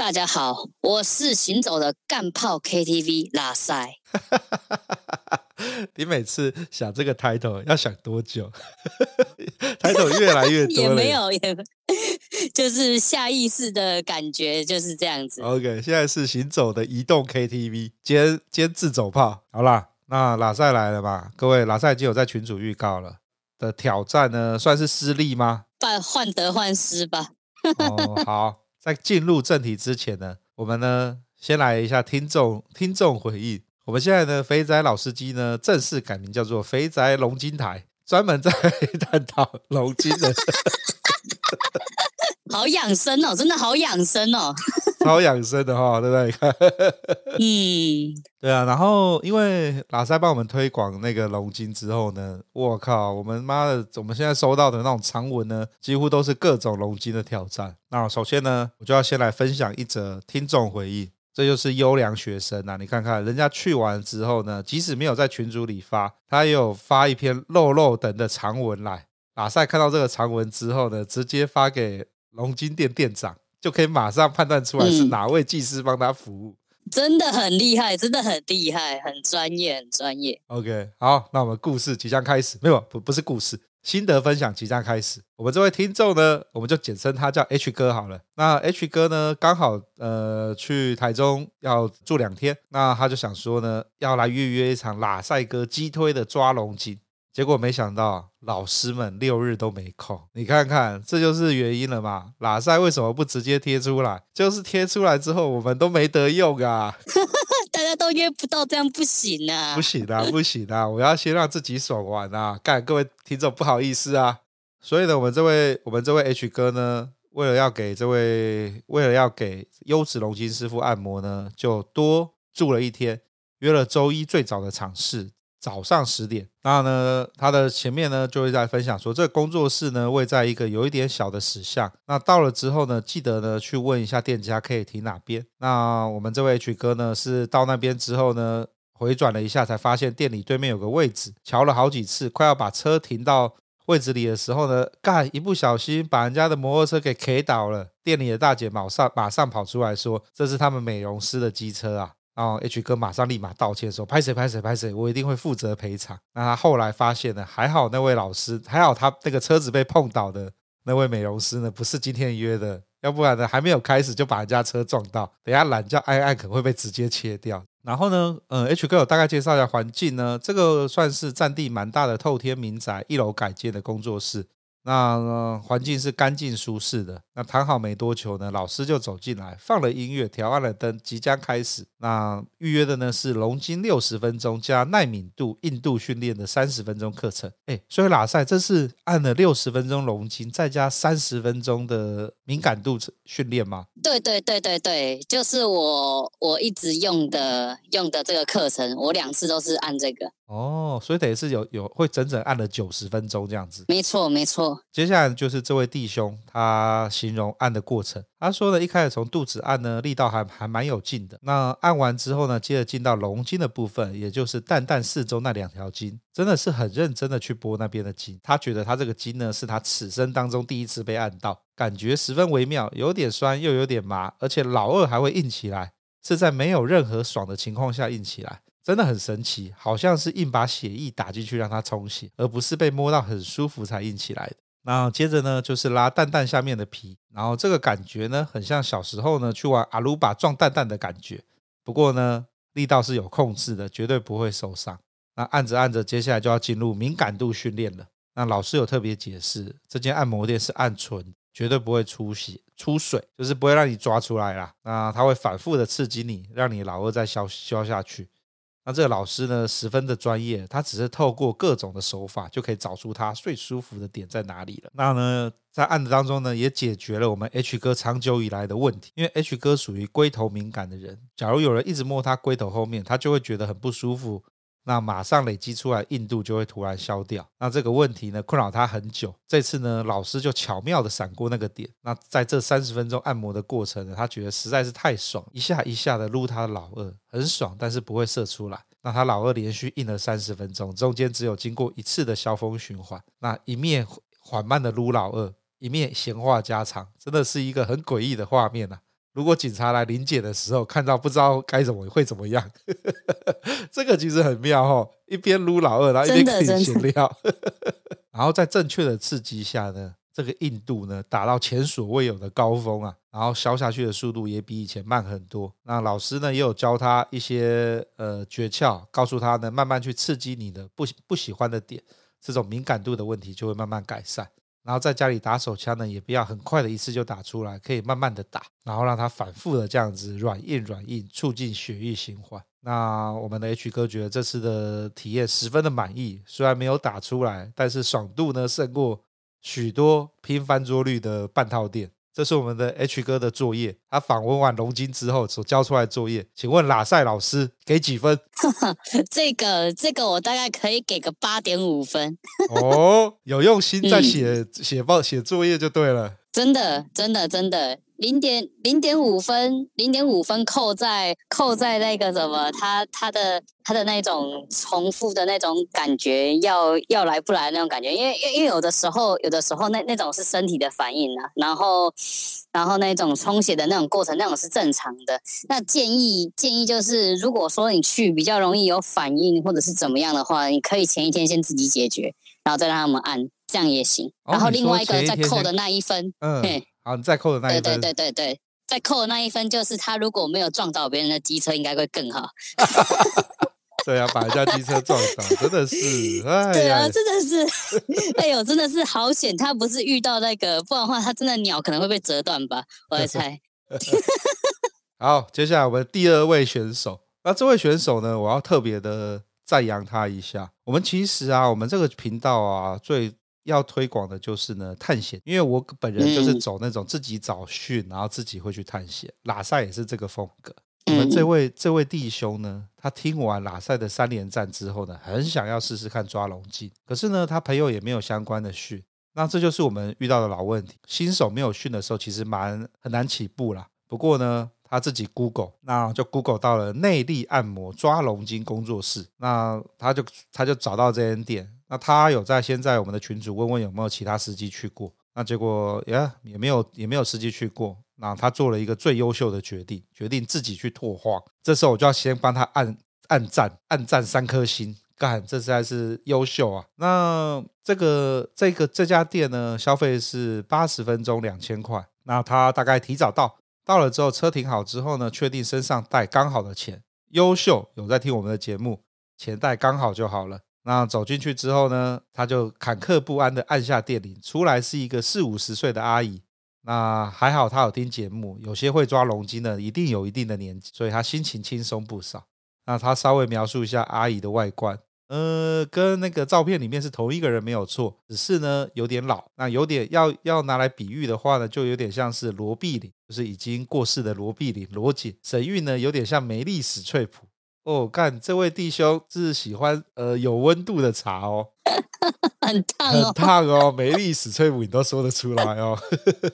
大家好，我是行走的干炮 KTV 拉塞。你每次想这个 title 要想多久？title 越来越多了。也没有，也就是下意识的感觉就是这样子。OK，现在是行走的移动 KTV，今天今天自走炮。好啦，那拉塞来了吧？各位，拉塞已经有在群主预告了的挑战呢，算是失利吗？换患得患失吧。哦，好。在进入正题之前呢，我们呢先来一下听众听众回应。我们现在呢，肥仔老司机呢正式改名叫做肥仔龙金台，专门在 探讨龙金的。好养生哦，真的好养生哦，超养生的哈，对不对？嗯，对啊。然后因为拉塞帮我们推广那个龙筋之后呢，我靠，我们妈的，我们现在收到的那种长文呢，几乎都是各种龙筋的挑战。那首先呢，我就要先来分享一则听众回忆，这就是优良学生啊！你看看人家去完之后呢，即使没有在群组里发，他也有发一篇肉肉等的长文来。拉塞看到这个长文之后呢，直接发给。龙金店店长就可以马上判断出来是哪位技师帮他服务，嗯，真的很厉害，真的很厉害，很专业，很专业。OK，好，那我们故事即将开始，没有不不是故事，心得分享即将开始。我们这位听众呢，我们就简称他叫 H 哥好了。那 H 哥呢，刚好呃去台中要住两天，那他就想说呢，要来预约一场拉塞哥击推的抓龙筋。结果没想到老师们六日都没空，你看看，这就是原因了嘛？拉塞为什么不直接贴出来？就是贴出来之后，我们都没得用啊！大家都约不到，这样不行啊！不行啊，不行啊！我要先让自己爽完啊！干，各位听众不好意思啊！所以呢，我们这位我们这位 H 哥呢，为了要给这位为了要给优质龙筋师傅按摩呢，就多住了一天，约了周一最早的场次。早上十点，那呢，他的前面呢就会在分享说，这个工作室呢位在一个有一点小的石像。那到了之后呢，记得呢去问一下店家可以停哪边。那我们这位 H 哥呢是到那边之后呢，回转了一下，才发现店里对面有个位置，瞧了好几次，快要把车停到位置里的时候呢，干一不小心把人家的摩托车给 K 倒了。店里的大姐马上马上跑出来说，这是他们美容师的机车啊。然后 H 哥马上立马道歉说：“拍谁拍谁拍谁，我一定会负责赔偿。”那他后来发现呢，还好那位老师，还好他那个车子被碰倒的那位美容师呢，不是今天约的，要不然呢，还没有开始就把人家车撞到，等下懒觉按按可能会被直接切掉。然后呢，呃，H 哥有大概介绍一下环境呢，这个算是占地蛮大的透天民宅，一楼改建的工作室。那呢，环境是干净舒适的。那谈好没多久呢，老师就走进来，放了音乐，调暗了灯，即将开始。那预约的呢是龙筋六十分钟加耐敏度硬度训练的三十分钟课程。哎，所以拉塞这是按了六十分钟龙筋，再加三十分钟的敏感度训练吗？对对对对对，就是我我一直用的用的这个课程，我两次都是按这个。哦，所以等于是有有会整整按了九十分钟这样子。没错没错。接下来就是这位弟兄他形容按的过程。他说呢，一开始从肚子按呢，力道还还蛮有劲的。那按完之后呢，接着进到龙筋的部分，也就是蛋蛋四周那两条筋，真的是很认真的去拨那边的筋。他觉得他这个筋呢，是他此生当中第一次被按到，感觉十分微妙，有点酸又有点麻，而且老二还会硬起来，是在没有任何爽的情况下硬起来。真的很神奇，好像是硬把血液打进去让它充血，而不是被摸到很舒服才硬起来的。那接着呢，就是拉蛋蛋下面的皮，然后这个感觉呢，很像小时候呢去玩阿鲁巴撞蛋蛋的感觉。不过呢，力道是有控制的，绝对不会受伤。那按着按着，接下来就要进入敏感度训练了。那老师有特别解释，这间按摩店是按纯，绝对不会出血出水，就是不会让你抓出来啦。那它会反复的刺激你，让你老二再消消下去。那这个老师呢，十分的专业，他只是透过各种的手法，就可以找出他最舒服的点在哪里了。那呢，在案子当中呢，也解决了我们 H 哥长久以来的问题。因为 H 哥属于龟头敏感的人，假如有人一直摸他龟头后面，他就会觉得很不舒服。那马上累积出来硬度就会突然消掉。那这个问题呢，困扰他很久。这次呢，老师就巧妙的闪过那个点。那在这三十分钟按摩的过程呢，他觉得实在是太爽，一下一下的撸他的老二，很爽，但是不会射出来。那他老二连续硬了三十分钟，中间只有经过一次的消风循环。那一面缓慢的撸老二，一面闲话家常，真的是一个很诡异的画面啊。如果警察来临检的时候看到，不知道该怎么会怎么样。这个其实很妙哦，一边撸老二，然后一边可以闲聊，然后在正确的刺激下呢，这个硬度呢达到前所未有的高峰啊，然后消下去的速度也比以前慢很多。那老师呢也有教他一些呃诀窍，告诉他呢慢慢去刺激你的不不喜欢的点，这种敏感度的问题就会慢慢改善。然后在家里打手枪呢，也不要很快的一次就打出来，可以慢慢的打，然后让它反复的这样子软硬软硬，促进血液循环。那我们的 H 哥觉得这次的体验十分的满意，虽然没有打出来，但是爽度呢胜过许多拼翻桌率的半套店。这是我们的 H 哥的作业，他访问完龙晶之后所交出来的作业，请问拉塞老师给几分？这个这个我大概可以给个八点五分。哦，有用心在写写报写作业就对了，真的真的真的。零点零点五分，零点五分扣在扣在那个什么，他他的他的那种重复的那种感觉，要要来不来那种感觉，因为因为有的时候有的时候那那种是身体的反应啊，然后然后那种充血的那种过程，那种是正常的。那建议建议就是，如果说你去比较容易有反应或者是怎么样的话，你可以前一天先自己解决，然后再让他们按，这样也行。然后另外一个再扣的那一分，嗯。好，你再扣的那一分，对对对对对，再扣的那一分就是他如果没有撞到别人的机车，应该会更好。对啊，把人家机车撞倒，真的是，哎，对啊，真的是，哎呦，真的是好险，他不是遇到那个，不然的话，他真的鸟可能会被折断吧，我来猜。好，接下来我们第二位选手，那这位选手呢，我要特别的赞扬他一下。我们其实啊，我们这个频道啊，最要推广的就是呢探险，因为我本人就是走那种自己找讯，然后自己会去探险。拉赛也是这个风格。我们这位这位弟兄呢，他听完拉赛的三连战之后呢，很想要试试看抓龙筋，可是呢，他朋友也没有相关的讯。那这就是我们遇到的老问题，新手没有讯的时候，其实蛮很难起步啦。不过呢，他自己 Google，那就 Google 到了内力按摩抓龙筋工作室，那他就他就找到这间店。那他有在先在我们的群组问问有没有其他司机去过，那结果呀也没有也没有司机去过，那他做了一个最优秀的决定，决定自己去拓荒。这时候我就要先帮他按按赞，按赞三颗星，干，这实在是优秀啊！那这个这个这家店呢，消费是八十分钟两千块。那他大概提早到，到了之后车停好之后呢，确定身上带刚好的钱，优秀，有在听我们的节目，钱带刚好就好了。那走进去之后呢，他就坎坷不安的按下电铃，出来是一个四五十岁的阿姨。那还好，他有听节目，有些会抓龙筋的，一定有一定的年纪，所以他心情轻松不少。那他稍微描述一下阿姨的外观，呃，跟那个照片里面是同一个人没有错，只是呢有点老。那有点要要拿来比喻的话呢，就有点像是罗碧玲，就是已经过世的罗碧玲，罗姐。神韵呢有点像梅丽史翠普。哦，干，这位弟兄是喜欢呃有温度的茶哦，很烫哦，很烫哦，梅丽史翠普你都说得出来哦。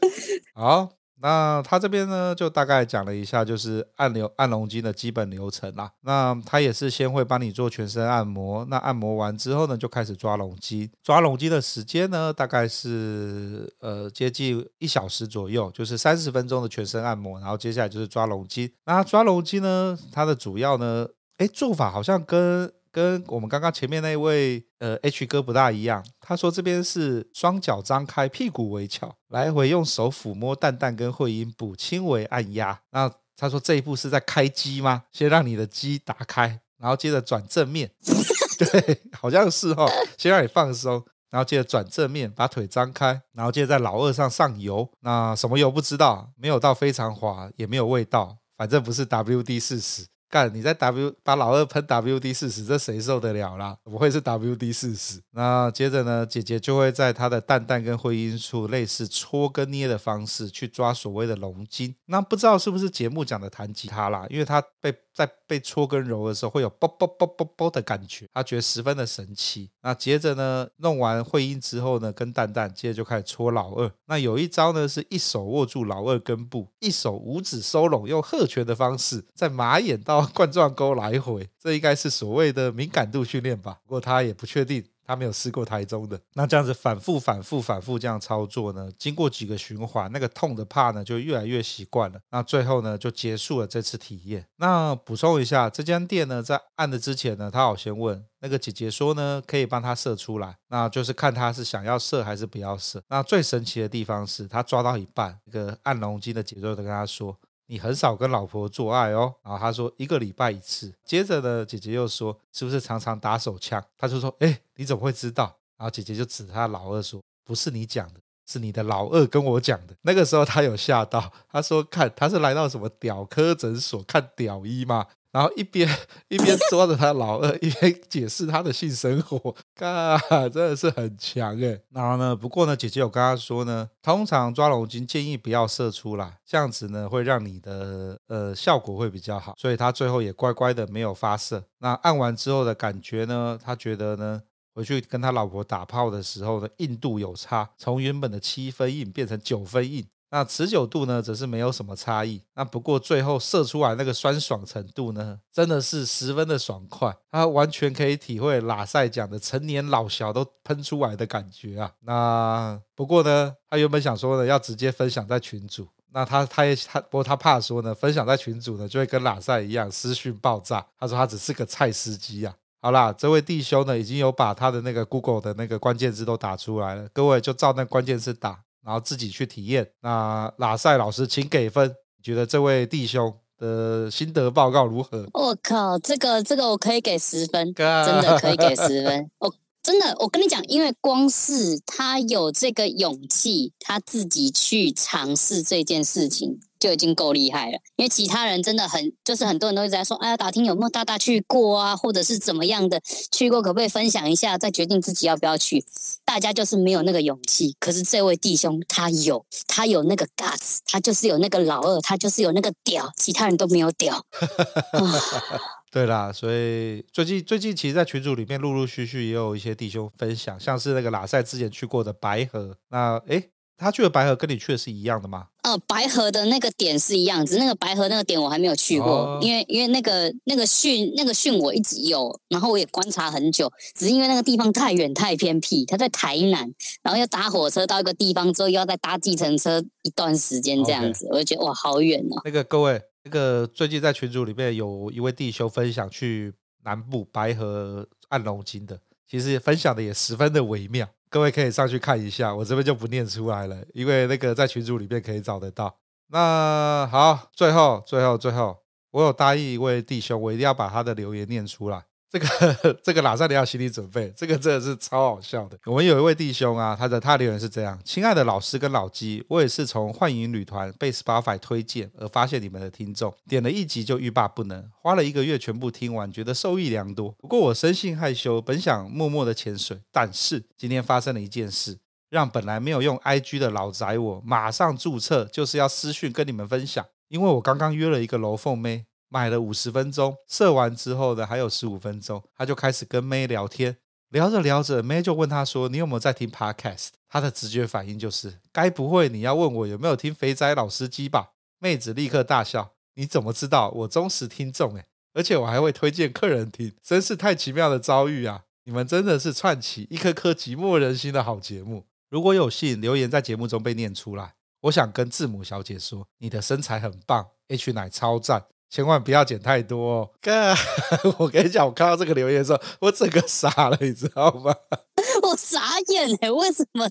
好，那他这边呢就大概讲了一下，就是按流按龙筋的基本流程啦。那他也是先会帮你做全身按摩，那按摩完之后呢，就开始抓龙筋。抓龙筋的时间呢，大概是呃接近一小时左右，就是三十分钟的全身按摩，然后接下来就是抓龙筋。那抓龙筋呢，它的主要呢。哎，做法好像跟跟我们刚刚前面那位呃 H 哥不大一样。他说这边是双脚张开，屁股微翘，来回用手抚摸蛋蛋跟会阴部，轻微按压。那他说这一步是在开机吗？先让你的机打开，然后接着转正面。对，好像是哦。先让你放松，然后接着转正面，把腿张开，然后接着在老二上上油。那什么油不知道，没有到非常滑，也没有味道，反正不是 WD 四十。你在 W 把老二喷 WD 四十，这谁受得了啦？怎么会是 WD 四十？那接着呢，姐姐就会在她的蛋蛋跟会阴处类似搓跟捏的方式去抓所谓的龙筋。那不知道是不是节目讲的弹吉他啦？因为她被在被搓跟揉的时候会有啵啵啵啵啵的感觉，她觉得十分的神奇。那接着呢，弄完会阴之后呢，跟蛋蛋接着就开始搓老二。那有一招呢，是一手握住老二根部，一手五指收拢，用鹤拳的方式在马眼到冠状沟来回，这应该是所谓的敏感度训练吧？不过他也不确定。他没有试过台中的，那这样子反复、反复、反复这样操作呢，经过几个循环，那个痛的怕呢就越来越习惯了。那最后呢就结束了这次体验。那补充一下，这间店呢在按的之前呢，他好先问那个姐姐说呢，可以帮他射出来，那就是看他是想要射还是不要射。那最神奇的地方是他抓到一半，那个按龙筋的节奏就跟他说。你很少跟老婆做爱哦，然后他说一个礼拜一次。接着呢，姐姐又说是不是常常打手枪？他就说，哎，你怎么会知道？然后姐姐就指他老二说，不是你讲的，是你的老二跟我讲的。那个时候他有吓到，他说看他是来到什么屌科诊所看屌医吗？然后一边 一边抓着他老二，一边解释他的性生活，嘎，真的是很强诶。然后呢，不过呢，姐姐有跟他说呢，通常抓龙筋建议不要射出来，这样子呢会让你的呃效果会比较好。所以他最后也乖乖的没有发射。那按完之后的感觉呢，他觉得呢，回去跟他老婆打炮的时候呢，硬度有差，从原本的七分硬变成九分硬。那持久度呢，则是没有什么差异。那不过最后射出来那个酸爽程度呢，真的是十分的爽快。他完全可以体会喇赛讲的成年老小都喷出来的感觉啊。那不过呢，他原本想说呢，要直接分享在群组。那他他也他不过他怕说呢，分享在群组呢，就会跟喇赛一样私讯爆炸。他说他只是个菜司机啊。好啦，这位弟兄呢，已经有把他的那个 Google 的那个关键字都打出来了。各位就照那关键字打。然后自己去体验。那拉塞老师，请给分。你觉得这位弟兄的心得报告如何？我靠，这个这个我可以给十分，真的可以给十分。我真的，我跟你讲，因为光是他有这个勇气，他自己去尝试这件事情。就已经够厉害了，因为其他人真的很，就是很多人都一直在说，哎呀，打听有没有大大去过啊，或者是怎么样的去过，可不可以分享一下，再决定自己要不要去。大家就是没有那个勇气，可是这位弟兄他有，他有那个 guts，他就是有那个老二，他就是有那个屌，其他人都没有屌。对啦，所以最近最近其实，在群组里面陆陆续续也有一些弟兄分享，像是那个拉塞之前去过的白河，那诶他去的白河跟你去的是一样的吗？呃，白河的那个点是一样，只是那个白河那个点我还没有去过，哦、因为因为那个那个训那个训我一直有，然后我也观察很久，只是因为那个地方太远太偏僻，他在台南，然后要搭火车到一个地方之后，又要再搭计程车一段时间这样子.我就觉得哇，好远哦。那个各位，那个最近在群组里面有一位弟兄分享去南部白河按龙筋的，其实分享的也十分的微妙。各位可以上去看一下，我这边就不念出来了，因为那个在群组里面可以找得到。那好，最后最后最后，我有答应一位弟兄，我一定要把他的留言念出来。这个 这个喇赛你要心理准备，这个真的是超好笑的。我们有一位弟兄啊，他的他留言是这样：亲爱的老师跟老鸡，我也是从幻影旅团被 Spotify 推荐而发现你们的听众，点了一集就欲罢不能，花了一个月全部听完，觉得受益良多。不过我生性害羞，本想默默的潜水，但是今天发生了一件事，让本来没有用 IG 的老宅我马上注册，就是要私讯跟你们分享，因为我刚刚约了一个楼凤妹。买了五十分钟，射完之后呢，还有十五分钟，他就开始跟妹聊天，聊着聊着，妹就问他说：“你有没有在听 Podcast？” 他的直觉反应就是：“该不会你要问我有没有听肥仔老司机吧？”妹子立刻大笑：“你怎么知道？我忠实听众诶，而且我还会推荐客人听，真是太奇妙的遭遇啊！你们真的是串起一颗颗寂寞人心的好节目。如果有幸留言在节目中被念出来，我想跟字母小姐说：你的身材很棒，H 奶超赞。”千万不要剪太多哦！哥，我跟你讲，我看到这个留言的时候，我整个傻了，你知道吗？我傻眼哎！为什么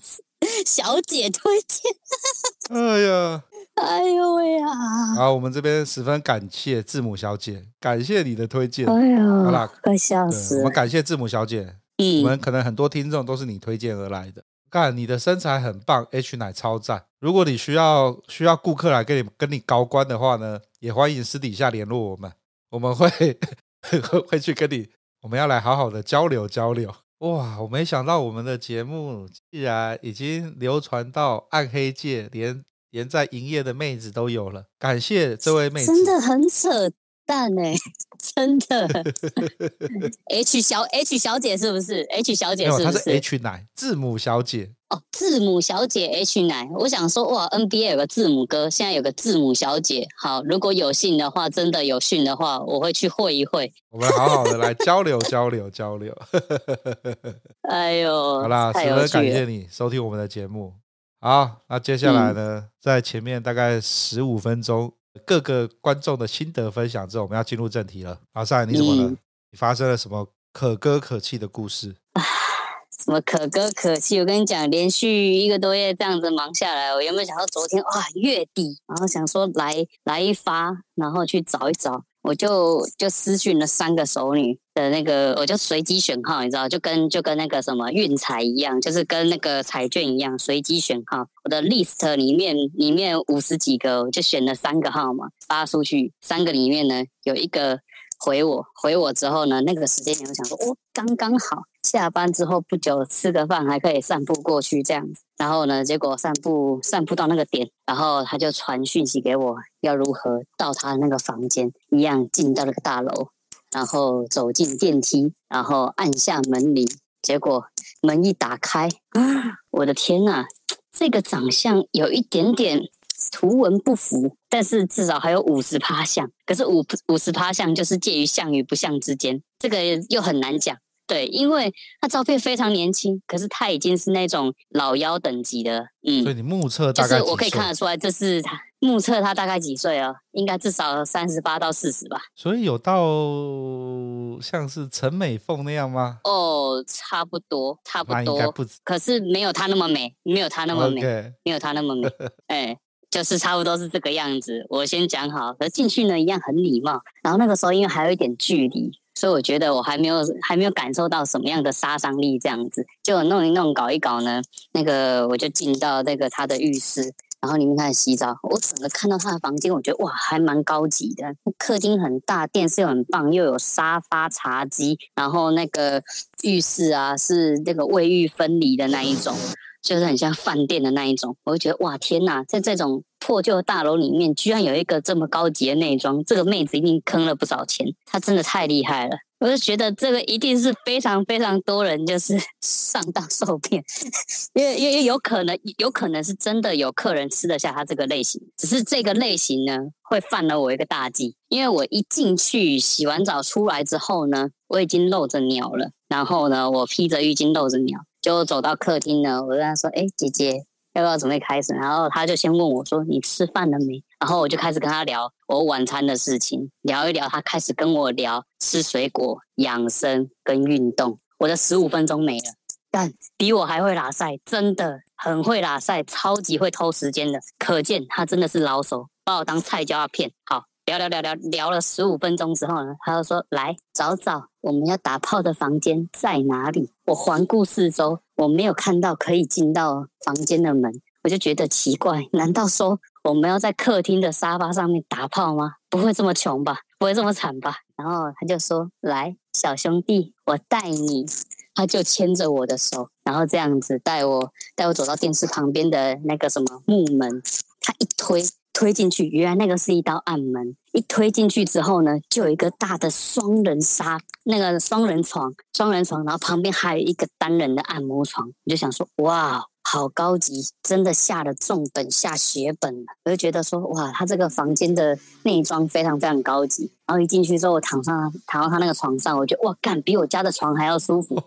小姐推荐？哎呀，哎呦喂呀！好，我们这边十分感谢字母小姐，感谢你的推荐。哎呀，好啦，快笑死！我们感谢字母小姐。嗯，我们可能很多听众都是你推荐而来的。干，你的身材很棒，H 奶超赞。如果你需要需要顾客来跟你跟你高官的话呢，也欢迎私底下联络我们。我们会 会去跟你，我们要来好好的交流交流。哇，我没想到我们的节目竟然已经流传到暗黑界，连连在营业的妹子都有了。感谢这位妹子，真的很扯淡哎，真的。H 小 H 小姐是不是？H 小姐是不是？她是 H 奶字母小姐。哦，字母小姐 H 奶，我想说哇，NBA 有个字母哥，现在有个字母小姐。好，如果有幸的话，真的有幸的话，我会去会一会。我们好好的来交流交流交流。哎呦，好啦，十分感谢你收听我们的节目。好，那接下来呢，嗯、在前面大概十五分钟各个观众的心得分享之后，我们要进入正题了。阿赛，你怎么了？嗯、你发生了什么可歌可泣的故事？什么可歌可泣？我跟你讲，连续一个多月这样子忙下来，我原本想到昨天啊月底，然后想说来来一发，然后去找一找，我就就私讯了三个熟女的那个，我就随机选号，你知道，就跟就跟那个什么运彩一样，就是跟那个彩券一样，随机选号。我的 list 里面里面五十几个，我就选了三个号码发出去，三个里面呢有一个。回我，回我之后呢，那个时间点我想说，哦，刚刚好，下班之后不久吃个饭，还可以散步过去这样子。然后呢，结果散步散步到那个点，然后他就传讯息给我，要如何到他的那个房间，一样进到那个大楼，然后走进电梯，然后按下门铃，结果门一打开，啊，我的天呐，这个长相有一点点。图文不符，但是至少还有五十趴像。可是五五十趴像就是介于像与不像之间，这个又很难讲。对，因为他照片非常年轻，可是他已经是那种老妖等级的。嗯，所以你目测大概，就是我可以看得出来，这是他目测他大概几岁啊？应该至少三十八到四十吧。所以有到像是陈美凤那样吗？哦，差不多，差不多。不可是没有她那么美，没有她那么美.没有她那么美。哎。就是差不多是这个样子，我先讲好。可是进去呢，一样很礼貌。然后那个时候因为还有一点距离，所以我觉得我还没有还没有感受到什么样的杀伤力。这样子就弄一弄搞一搞呢，那个我就进到那个他的浴室，然后里面开始洗澡。我整个看到他的房间，我觉得哇，还蛮高级的。客厅很大，电视又很棒，又有沙发、茶几，然后那个浴室啊是那个卫浴分离的那一种。就是很像饭店的那一种，我就觉得哇天呐，在这种破旧大楼里面，居然有一个这么高级的内装，这个妹子一定坑了不少钱，她真的太厉害了。我就觉得这个一定是非常非常多人就是 上当受骗，因为因为有可能有可能是真的有客人吃得下她这个类型，只是这个类型呢会犯了我一个大忌，因为我一进去洗完澡出来之后呢，我已经露着鸟了，然后呢我披着浴巾露着鸟。就走到客厅呢，我跟他说：“哎、姐姐，要不要准备开始？”然后他就先问我说：“你吃饭了没？”然后我就开始跟他聊我晚餐的事情，聊一聊。他开始跟我聊吃水果、养生跟运动。我的十五分钟没了，但比我还会拉赛，真的很会拉赛，超级会偷时间的，可见他真的是老手，把我当菜椒要骗。好。聊聊聊聊聊了十五分钟之后呢，他就说：“来找找我们要打炮的房间在哪里？”我环顾四周，我没有看到可以进到房间的门，我就觉得奇怪，难道说我们要在客厅的沙发上面打炮吗？不会这么穷吧？不会这么惨吧？然后他就说：“来，小兄弟，我带你。”他就牵着我的手，然后这样子带我带我走到电视旁边的那个什么木门，他一推。推进去，原来那个是一道暗门。一推进去之后呢，就有一个大的双人沙，那个双人床，双人床，然后旁边还有一个单人的按摩床。我就想说，哇，好高级，真的下了重本，下血本了。我就觉得说，哇，他这个房间的内装非常非常高级。然后一进去之后，我躺上躺到他那个床上，我觉得哇，干比我家的床还要舒服，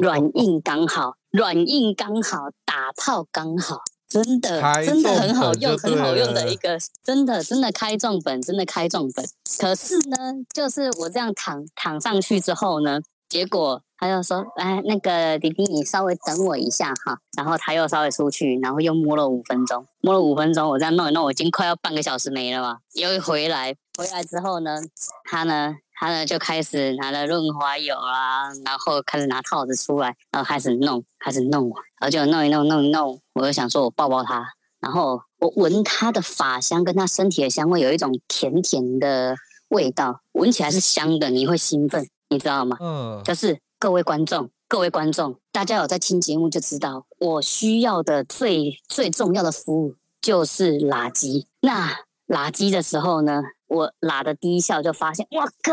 软硬刚好，软硬刚好，打泡刚好。真的，真的很好用，很好用的一个，真的，真的开撞本，真的开撞本。可是呢，就是我这样躺躺上去之后呢，结果他就说：“哎，那个弟弟，你稍微等我一下哈。”然后他又稍微出去，然后又摸了五分钟，摸了五分钟，我这样弄一弄，我已经快要半个小时没了嘛。又回来，回来之后呢，他呢。他呢就开始拿了润滑油啊，然后开始拿套子出来，然后开始弄，开始弄，然后就弄一弄，弄一弄。我就想说，我抱抱他，然后我闻他的发香跟他身体的香味有一种甜甜的味道，闻起来是香的，你会兴奋，你知道吗？嗯，就是各位观众，各位观众，大家有在听节目就知道，我需要的最最重要的服务就是垃圾。那垃圾的时候呢，我喇的第一下就发现，我靠，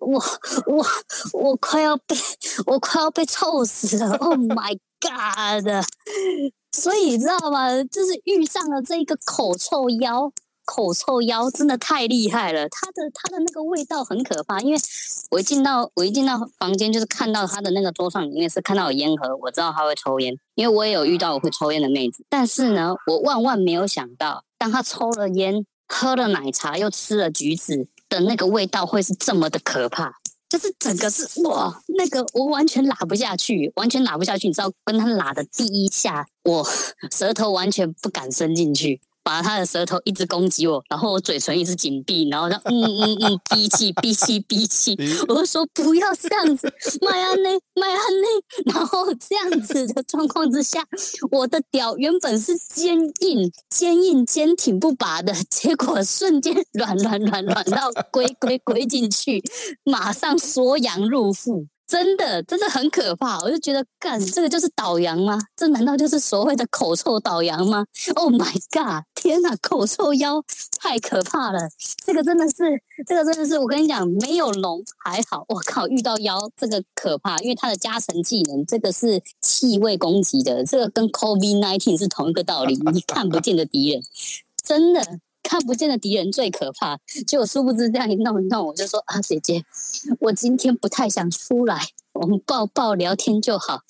我我我快要被我快要被臭死了！Oh my god！所以你知道吗？就是遇上了这个口臭妖。口臭妖真的太厉害了，它的它的那个味道很可怕。因为我一进到我一进到房间，就是看到他的那个桌上里面是看到有烟盒，我知道他会抽烟，因为我也有遇到我会抽烟的妹子。但是呢，我万万没有想到，当他抽了烟、喝了奶茶、又吃了橘子的那个味道会是这么的可怕，就是整个是哇，那个我完全拉不下去，完全拉不下去。你知道，跟他拉的第一下，我舌头完全不敢伸进去。把他的舌头一直攻击我，然后我嘴唇一直紧闭，然后他 嗯嗯嗯闭气闭气闭气，我就说不要这样子，麦安内 麦安内，然后这样子的状况之下，我的屌原本是坚硬坚硬坚挺不拔的，结果瞬间软软软软到龟龟龟进去，马上缩阳入腹。真的，真的很可怕。我就觉得，干这个就是倒阳吗？这难道就是所谓的口臭倒阳吗？Oh my god！天哪，口臭妖太可怕了。这个真的是，这个真的是，我跟你讲，没有龙还好。我靠，遇到妖这个可怕，因为它的加成技能，这个是气味攻击的，这个跟 COVID-19 是同一个道理。你看不见的敌人，真的。看不见的敌人最可怕，结果殊不知这样一弄一弄，我就说啊，姐姐，我今天不太想出来，我们抱抱聊天就好。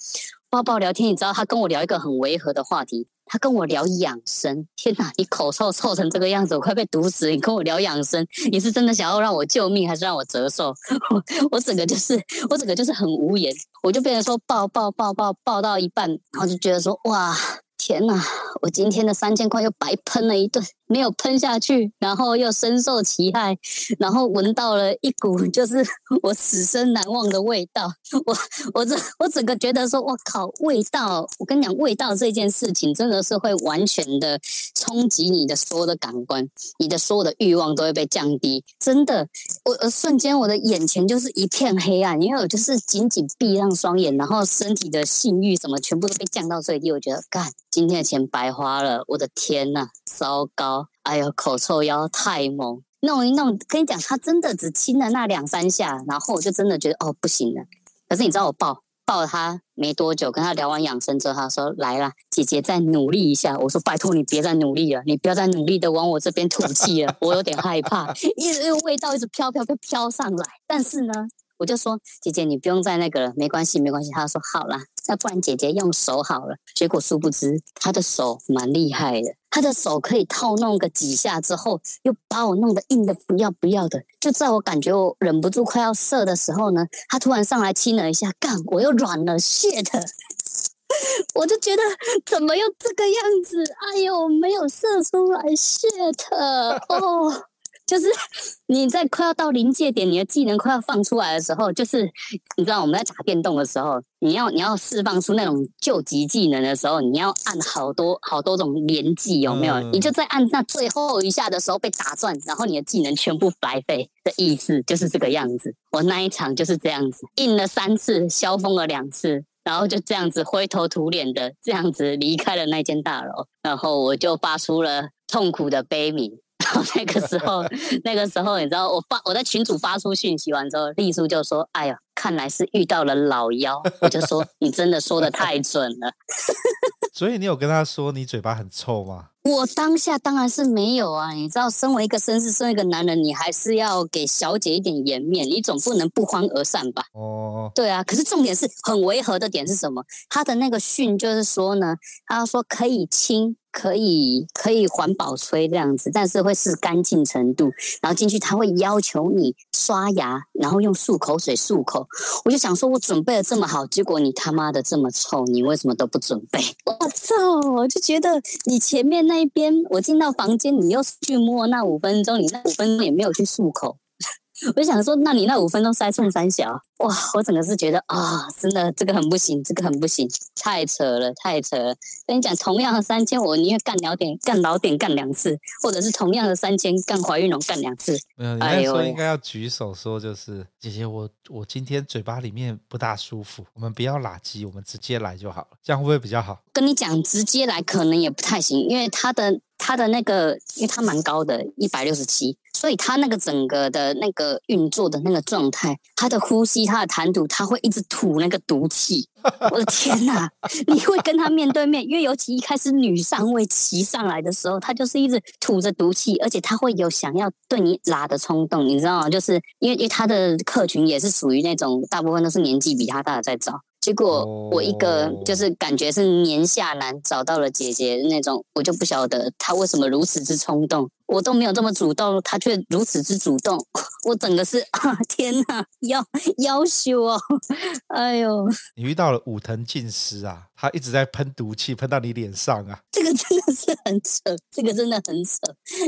抱抱聊天，你知道他跟我聊一个很违和的话题，他跟我聊养生。天哪，你口臭臭成这个样子，我快被毒死！你跟我聊养生，你是真的想要让我救命，还是让我折寿？我我整个就是，我整个就是很无言，我就变成说抱抱抱抱抱到一半，然后就觉得说哇。天呐，我今天的三千块又白喷了一顿，没有喷下去，然后又深受其害，然后闻到了一股 就是 我此生难忘的味道。我我这我整个觉得说，我靠，味道！我跟你讲，味道这件事情真的是会完全的冲击你的所有的感官，你的所有的欲望都会被降低。真的，我瞬间我的眼前就是一片黑暗，因为我就是紧紧闭上双眼，然后身体的性欲什么全部都被降到最低。我觉得干。今天的钱白花了，我的天呐，糟糕！哎呦，口臭妖太猛，弄一弄，跟你讲，他真的只亲了那两三下，然后我就真的觉得哦不行了。可是你知道我抱抱他没多久，跟他聊完养生之后，他说来啦，姐姐再努力一下。我说拜托你别再努力了，你不要再努力的往我这边吐气了，我有点害怕，一直味道一直飘飘飘飘上来。但是呢，我就说姐姐你不用再那个了，没关系没关系。他说好啦。那不然姐姐用手好了，结果殊不知他的手蛮厉害的，他的手可以套弄个几下之后，又把我弄得硬的不要不要的。就在我感觉我忍不住快要射的时候呢，他突然上来亲了一下，干，我又软了，shit，我就觉得怎么又这个样子？哎呦，没有射出来，shit，哦。就是你在快要到临界点，你的技能快要放出来的时候，就是你知道我们在打电动的时候，你要你要释放出那种救急技能的时候，你要按好多好多种连技，有没有？你就在按那最后一下的时候被打断，然后你的技能全部白费的意思就是这个样子。我那一场就是这样子，硬了三次，消风了两次，然后就这样子灰头土脸的这样子离开了那间大楼，然后我就发出了痛苦的悲鸣。然后那个时候，那个时候，你知道，我发我在群主发出讯息完之后，丽叔就说：“哎呀，看来是遇到了老妖。”我就说：“你真的说的太准了。”所以你有跟他说你嘴巴很臭吗？我当下当然是没有啊！你知道，身为一个绅士，身为一个男人，你还是要给小姐一点颜面，你总不能不欢而散吧？哦，对啊。可是重点是很违和的点是什么？他的那个讯就是说呢，他说可以亲。可以可以环保吹这样子，但是会试干净程度。然后进去他会要求你刷牙，然后用漱口水漱口。我就想说，我准备了这么好，结果你他妈的这么臭，你为什么都不准备？我操！我就觉得你前面那一边，我进到房间，你又去摸那五分钟，你那五分钟也没有去漱口。我就想说，那你那五分钟塞冲三小，哇！我整个是觉得啊、哦，真的这个很不行，这个很不行，太扯了，太扯了。跟你讲，同样的三千，我宁愿干老点，干老点干两次，或者是同样的三千，干怀孕龙干两次。没有，你那时候应该要举手说，就是、哎、姐姐，我我今天嘴巴里面不大舒服，我们不要垃圾，我们直接来就好了，这样会不会比较好？跟你讲，直接来可能也不太行，因为他的他的那个，因为他蛮高的，一百六十七。所以他那个整个的那个运作的那个状态，他的呼吸，他的谈吐，他会一直吐那个毒气。我的天哪！你会跟他面对面，因为尤其一开始女上位骑上来的时候，他就是一直吐着毒气，而且他会有想要对你拉的冲动，你知道吗？就是因为因为他的客群也是属于那种大部分都是年纪比他大的在找。结果我一个就是感觉是年下男找到了姐姐那种，我就不晓得他为什么如此之冲动。我都没有这么主动，他却如此之主动，我整个是啊天哪，要要羞哦，哎呦！你遇到了武藤进师啊，他一直在喷毒气，喷到你脸上啊。这个真的是很扯，这个真的很扯，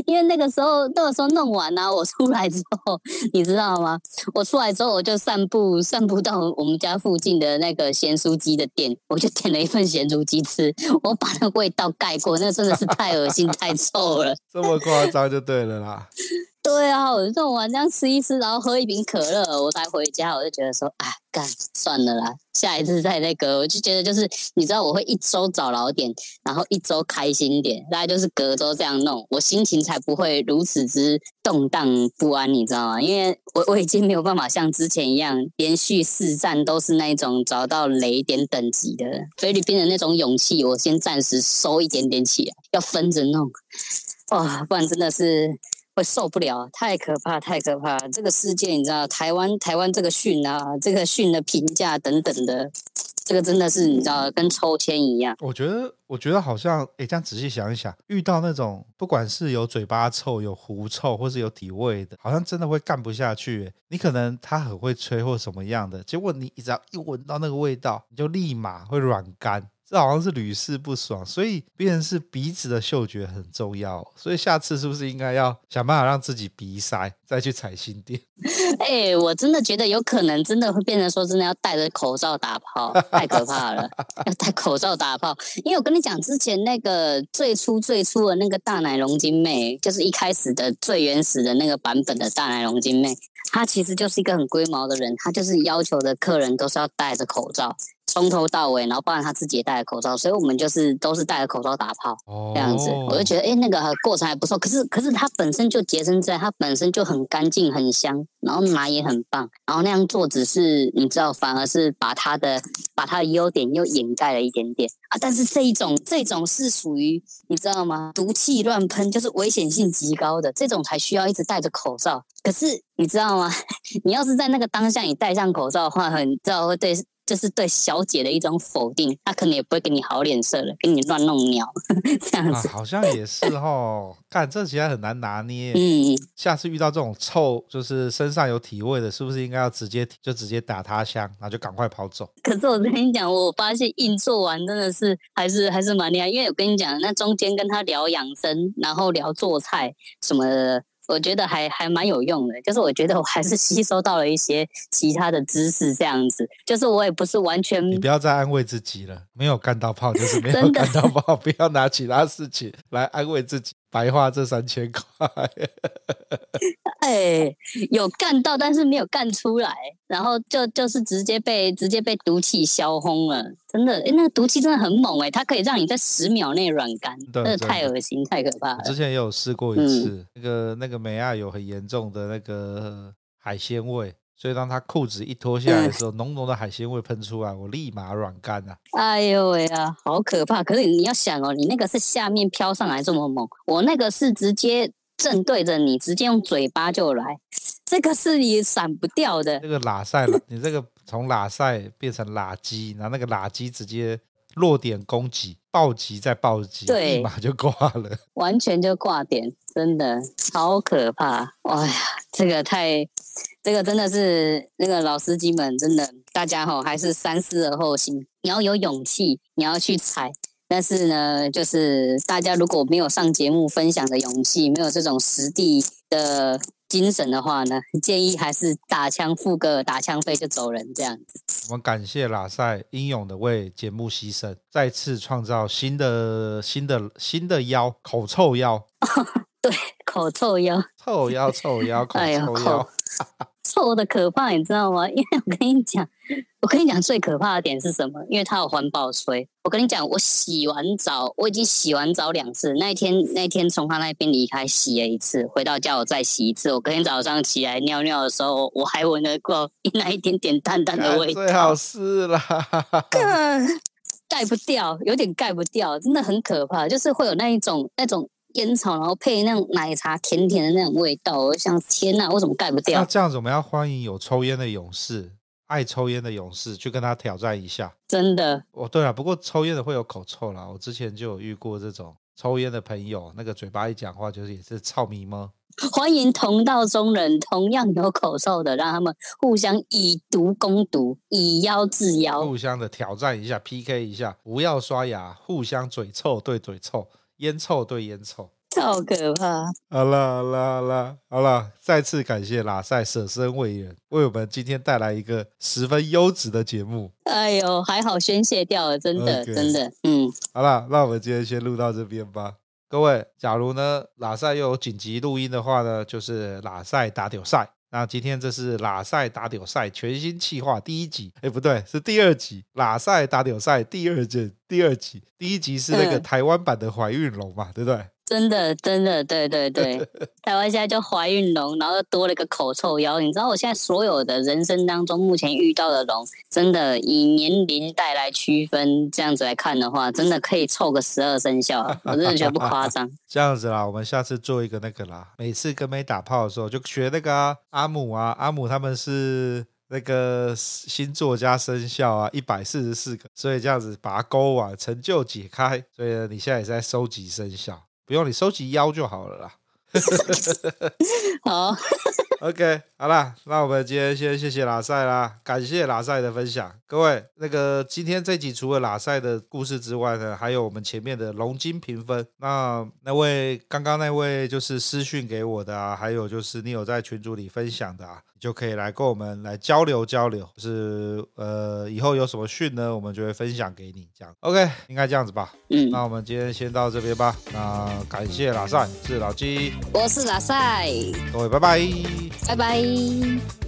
因为那个时候那个时候弄完啊，我出来之后，你知道吗？我出来之后我就散步，散步到我们家附近的那个咸酥鸡的店，我就点了一份咸酥鸡吃，我把那个味道盖过，那个真的是太恶心太臭了，这么夸张就对了啦。对啊，我就晚上吃一吃，然后喝一瓶可乐，我才回家。我就觉得说，哎，干算了啦，下一次再那个。我就觉得就是，你知道，我会一周找老点，然后一周开心点，大概就是隔周这样弄，我心情才不会如此之动荡不安，你知道吗？因为我 我已经没有办法像之前一样，连续四战都是那种找到雷点等级的菲律宾的那种勇气，我先暂时收一点点起来，要分着弄，哇，不然真的是。会受不了，太可怕，太可怕！这个世界，你知道，台湾台湾这个训啊，这个训的评价等等的，这个真的是你知道，跟抽签一样。我觉得，我觉得好像，哎，这样仔细想一想，遇到那种不管是有嘴巴臭、有狐臭，或是有体味的，好像真的会干不下去。你可能他很会吹或什么样的，结果你只要一闻到那个味道，你就立马会软干。这好像是屡试不爽，所以变成是鼻子的嗅觉很重要。所以下次是不是应该要想办法让自己鼻塞，再去踩新店？哎、我真的觉得有可能真的会变成说，真的要戴着口罩打炮，太可怕了！要戴口罩打炮，因为我跟你讲，之前那个最初最初的那个大奶龙精妹，就是一开始的最原始的那个版本的大奶龙精妹，她其实就是一个很龟毛的人，她就是要求的客人都是要戴着口罩。从头到尾，然后包含他自己也戴了口罩，所以我们就是都是戴着口罩打炮这样子。我就觉得，哎，那个过程还不错。可是，可是它本身就洁身自爱，它本身就很干净、很香，然后奶也很棒。然后那样做只是你知道，反而是把它的把它的优点又掩盖了一点点啊。但是这一种这种是属于你知道吗？毒气乱喷，就是危险性极高的这种才需要一直戴着口罩。可是你知道吗？你要是在那个当下你戴上口罩的话，很知道会对。就是对小姐的一种否定，她可能也不会给你好脸色了，给你乱弄鸟 这样子。啊、好像也是哦，干这其实很难拿捏。嗯，下次遇到这种臭，就是身上有体味的，是不是应该要直接就直接打他枪，然后就赶快跑走？可是我跟你讲，我发现硬做完真的是还是还是蛮厉害，因为我跟你讲，那中间跟他聊养生，然后聊做菜什么的。我觉得还还蛮有用的，就是我觉得我还是吸收到了一些其他的知识，这样子，就是我也不是完全。你不要再安慰自己了，没有干到炮就是没有干到 炮，不要拿其他事情来安慰自己。白花这三千块，哎，有干到，但是没有干出来，然后就就是直接被直接被毒气消轰了，真的，哎，那个毒气真的很猛，哎，它可以让你在十秒内软干，真的太恶心，太可怕了。之前也有试过一次，嗯、那个那个美亚有很严重的那个海鲜味。所以当他裤子一脱下来的时候，浓浓的海鲜味喷出来，我立马软干啊！哎呦喂啊，好可怕！可是你要想哦，你那个是下面飘上来这么猛，我那个是直接正对着你，直接用嘴巴就来，这个是你闪不掉的。这个喇赛了，你这个从喇赛变成喇机，然后那个喇鸡直接落点攻击，暴击再暴击，对，立马就挂了，完全就挂点，真的超可怕！哎呀，这个太。这个真的是那个老司机们，真的大家吼还是三思而后行。你要有勇气，你要去踩。但是呢，就是大家如果没有上节目分享的勇气，没有这种实地的精神的话呢，建议还是打枪付个打枪费就走人这样子。我们感谢拉塞英勇的为节目牺牲，再次创造新的新的新的妖口臭妖。对，口臭腰，臭腰臭腰口臭腰。哎臭的 可怕，你知道吗？因为我跟你讲，我跟你讲最可怕的点是什么？因为它有环保吹。我跟你讲，我洗完澡，我已经洗完澡两次。那一天，那一天从他那边离开，洗了一次，回到家我再洗一次。我隔天早上起来尿尿的时候，我还闻得过那一点点淡淡的味道。最好是啦，盖不掉，有点盖不掉，真的很可怕。就是会有那一种那种。烟草，然后配那种奶茶，甜甜的那种味道，我想天哪，为什么盖不掉？那这样子，我们要欢迎有抽烟的勇士，爱抽烟的勇士去跟他挑战一下。真的？哦，对了，不过抽烟的会有口臭啦。我之前就有遇过这种抽烟的朋友，那个嘴巴一讲话就是也是臭迷吗？欢迎同道中人，同样有口臭的，让他们互相以毒攻毒，以妖制妖，互相的挑战一下，PK 一下，不要刷牙，互相嘴臭对嘴臭。烟臭对烟臭，超 可怕！好了好了好了好了，再次感谢拉塞舍身为人，为我们今天带来一个十分优质的节目。哎呦，还好宣泄掉了，真的 Okay. 真的，嗯。好了，那我们今天先录到这边吧。各位，假如呢拉塞又有紧急录音的话呢，就是拉塞打屌赛。那今天这是拉赛打屌赛全新企划第一集，哎，不对，是第二集。拉赛打屌赛第二季第二集，第一集是那个台湾版的怀孕龙嘛，嗯、对不对？真的，真的，对对对，台湾现在就怀孕龙，然后又多了一个口臭妖。你知道我现在所有的人生当中，目前遇到的龙，真的以年龄带来区分，这样子来看的话，真的可以凑个十二生肖，我真的觉得不夸张。这样子啦，我们下次做一个那个啦，每次跟妹打炮的时候，就学那个、啊、阿姆啊，阿姆他们是那个星座加生肖啊，一百四十四个，所以这样子把它勾完，成就解开。所以呢，你现在也在收集生肖。不用你收集腰就好了啦。好，OK，好啦，那我们今天先谢谢拉塞啦，感谢拉塞的分享。各位，那个今天这集除了拉塞的故事之外呢，还有我们前面的龙金评分。那那位刚刚那位就是私讯给我的啊，还有就是你有在群组里分享的啊。就可以来跟我们来交流交流，就是呃，以后有什么讯呢，我们就会分享给你。这样，OK，应该这样子吧。嗯，那我们今天先到这边吧。那感谢拉赛，是老鸡，我是拉赛，各位拜拜，拜拜。